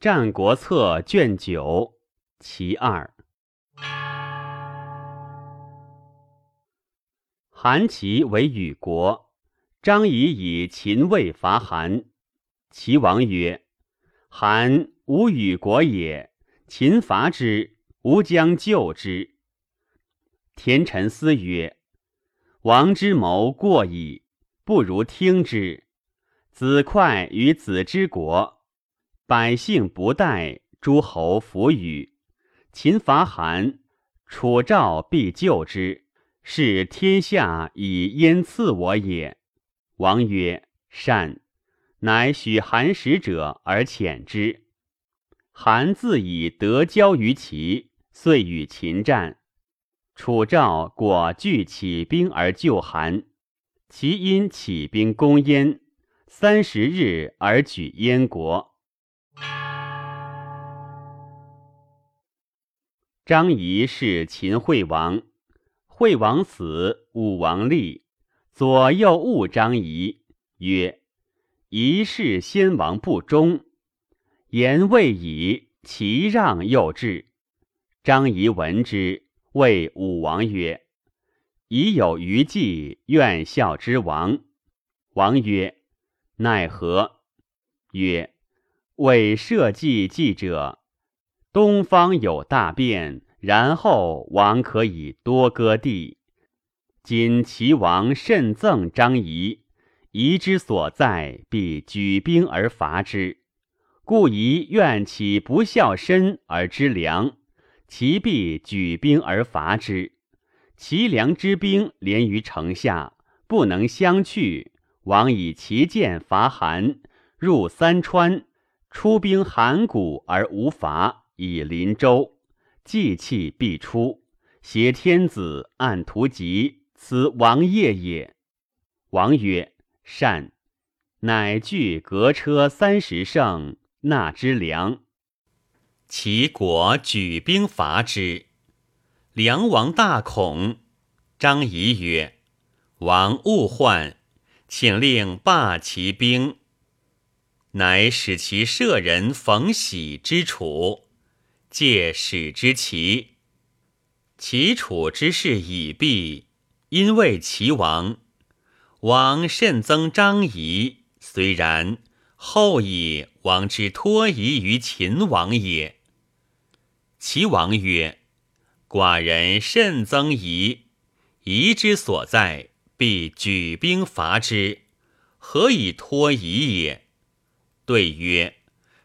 战国策》卷九其二。韩齐为与国，张仪以秦魏伐韩。齐王曰：“韩无与国也，秦伐之，吾将救之。”田臣思曰：“王之谋过矣，不如听之。子快与子之国，百姓不待，诸侯弗与。秦伐韩，楚赵必救之。”是天下以焉赐我也。王曰：“善。”乃许韩使者而遣之。韩自以得交于齐，遂与秦战。楚赵果拒起兵而救韩。齐因起兵攻燕，三十日而举燕国。张仪是秦惠王。惠王死，武王立，左右误张仪，曰：“仪是先王不忠。”言未已，其让又至。张仪闻之，谓武王曰：“已有余计，愿效之王。”王曰：“奈何？”曰：“为社稷计者，东方有大变。”然后王可以多割地。今齐王甚赠张仪，仪之所在，必举兵而伐之。故仪愿起不孝身而知良，其必举兵而伐之。齐梁之兵连于城下，不能相去。王以其剑伐韩，入三川，出兵函谷而无伐，以临州。祭气必出，挟天子，按图籍，此王业也。王曰：“善。”乃具革车三十乘，纳之粮。齐国举兵伐之，梁王大恐。张仪曰：“王勿患，请令罢其兵。”乃使其舍人冯喜之楚。借使之齐，齐楚之事已毕，因为齐王。王甚增张仪，虽然，后以王之托仪于秦王也。齐王曰：“寡人甚增仪，仪之所在，必举兵伐之，何以托仪也？”对曰：“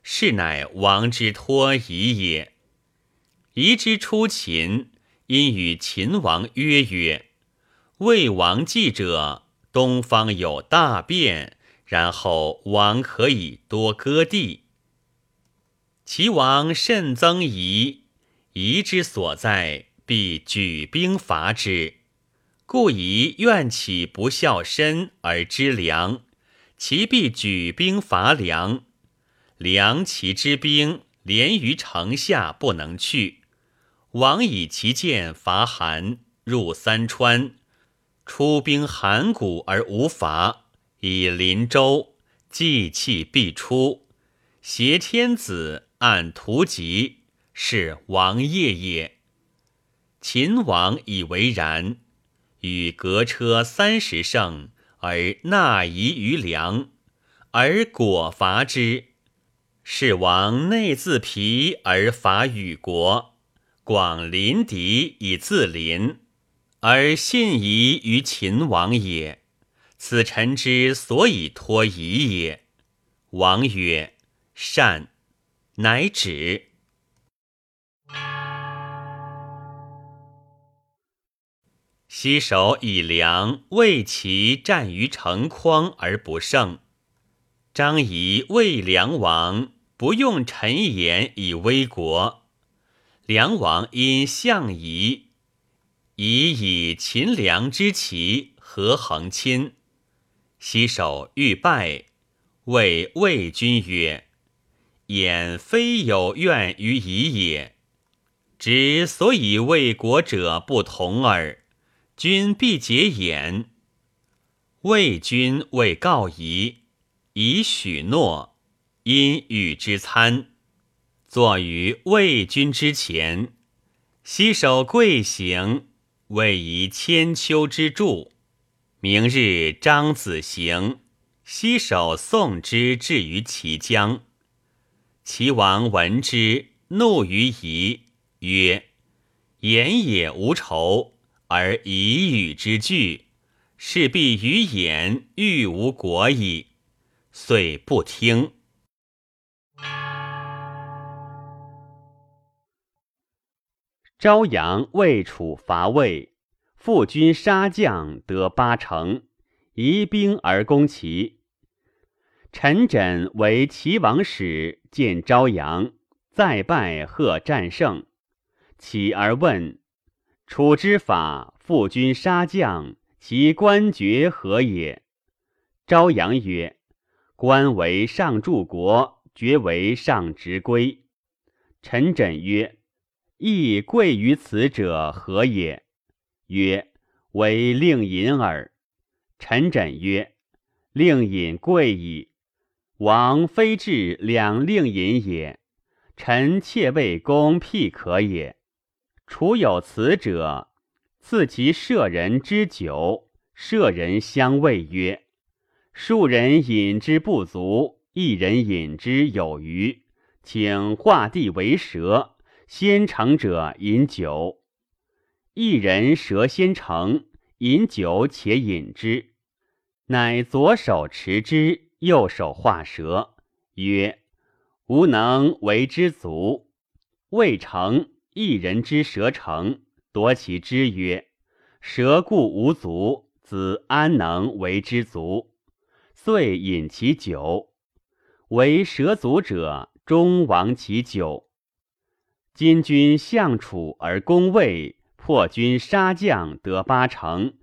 是乃王之托仪也。”夷之出秦，因与秦王约曰：“魏王继者，东方有大变，然后王可以多割地。”齐王甚增夷，夷之所在，必举兵伐之。故夷愿起不孝身而知良，其必举兵伐梁。梁齐之兵连于城下，不能去。王以其剑伐韩，入三川，出兵函谷而无伐，以临州，祭气必出，挟天子，按图籍，是王业也。秦王以为然，与革车三十乘而纳夷于梁，而果伐之。是王内自疲而伐与国。广临敌以自临，而信夷于秦王也。此臣之所以托夷也。王曰：“善。”乃止。西守以梁，为其战于城框而不胜。张仪为梁王，不用臣言以威国。梁王因相夷，以以秦梁之齐何恒亲。西守欲败，谓魏君曰：“眼非有怨于夷也，之所以为国者不同耳。君必解眼。”魏君谓告夷，以许诺，因与之参。坐于魏军之前，西守贵行，位移千秋之柱。明日张子行，西守宋之至于齐江。齐王闻之，怒于夷，曰：“言也无仇，而以与之惧，是必于言欲无国矣。”遂不听。朝阳魏楚伐魏，复军杀将得八成，移兵而攻齐。陈轸为齐王使，见朝阳，再拜贺战胜。起而问：“楚之法，复军杀将，其官爵何也？”朝阳曰：“官为上柱国，爵为上执归。”陈轸曰：“亦贵于此者何也？”曰：“为令尹耳。”陈轸曰：“令尹贵矣。”王非至两令尹也，臣妾为公辟可也。楚有此者，赐其舍人之酒，舍人相谓曰：“数人饮之不足，一人饮之有余，请画地为蛇，先成者饮酒。一人蛇先成，饮酒且饮之，乃左手持之。”右手画蛇，曰：“吾能为之足。”未成，一人之蛇成，夺其之曰：“蛇故无足，子安能为之足？”遂饮其酒。为蛇足者，终亡其酒。今君相楚而攻魏，破军杀将得八成，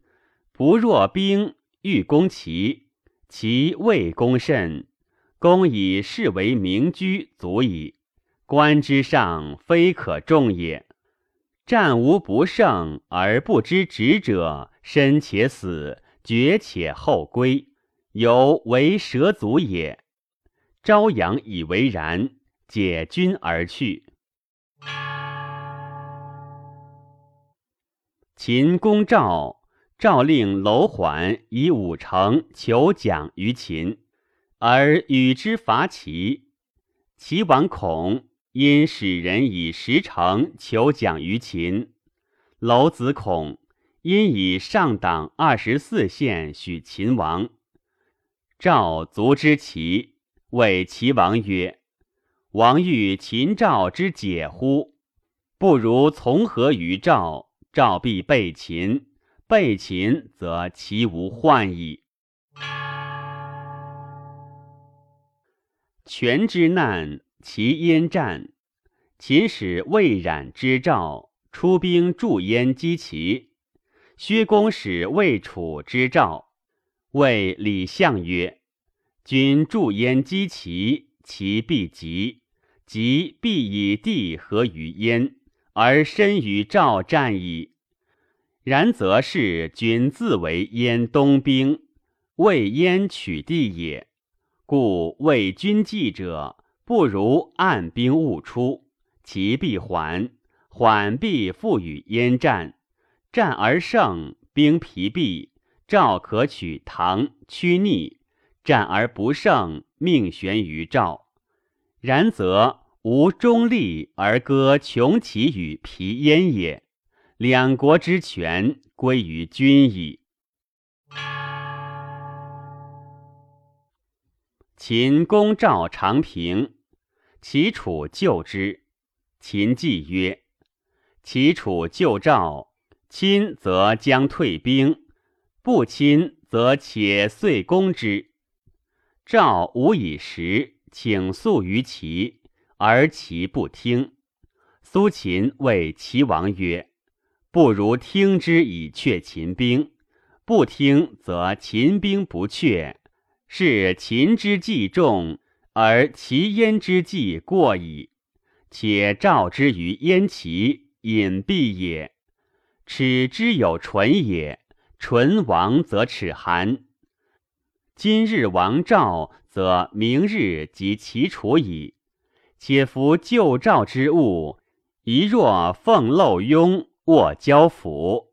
不若兵欲攻齐。其魏攻甚，公以士为明居足矣。官之上，非可重也。战无不胜而不知止者，身且死，绝且后归，犹为蛇足也。朝阳以为然，解军而去。秦公赵。诏令楼缓以五城求奖于秦，而与之伐齐。齐王恐，因使人以十城求奖于秦。楼子恐，因以上党二十四县许秦王。赵卒之齐，谓齐王曰：“王欲秦赵之解乎？不如从何于赵？赵必被秦。”被秦，则其无患矣。权之难，其焉战。秦使魏冉之赵，出兵助燕击齐。薛公使魏楚之赵，谓李相曰：“君助燕击齐，其必急；急必以地合于燕，而身与赵战矣。”然则是君自为燕东兵，为燕取地也。故为君计者，不如按兵勿出，其必缓，缓必复与燕战。战而胜，兵疲弊，赵可取唐屈逆；战而不胜，命悬于赵。然则无中立而割穷其与皮焉也。两国之权归于君矣。秦公赵长平，齐楚救之。秦季曰：“齐楚救赵，亲则将退兵，不亲则且遂攻之。赵无以食，请诉于齐，而齐不听。苏秦谓齐王曰。”不如听之以却秦兵，不听则秦兵不却，是秦之计重，而齐燕之计过矣。且召之于燕齐，隐蔽也。耻之有纯也，唇亡则齿寒。今日亡赵，则明日即齐楚矣。且夫旧赵之物，一若奉漏雍握交府。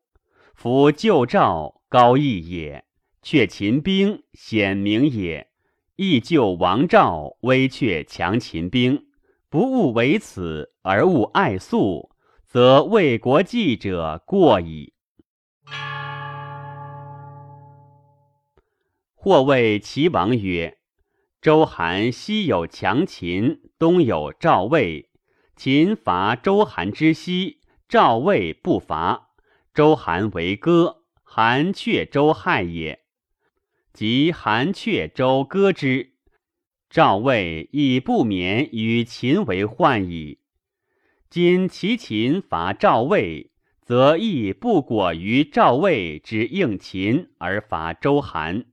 夫旧赵高义也，却秦兵显明也；亦救王赵威却强秦兵，不务为此而务爱粟，则为国计者过矣。或谓齐王曰：“周韩西有强秦，东有赵魏。秦伐周韩之西，赵魏不伐。周韩为歌，韩却周害也。即韩却周歌之，赵魏亦不免与秦为患矣。今齐秦伐赵魏，则亦不果于赵魏之应秦而伐周韩。”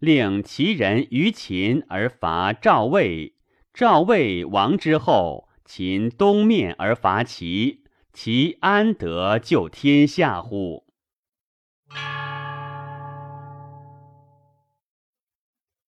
令其人于秦而伐赵魏，赵魏亡之后，秦东面而伐齐，齐安得救天下乎？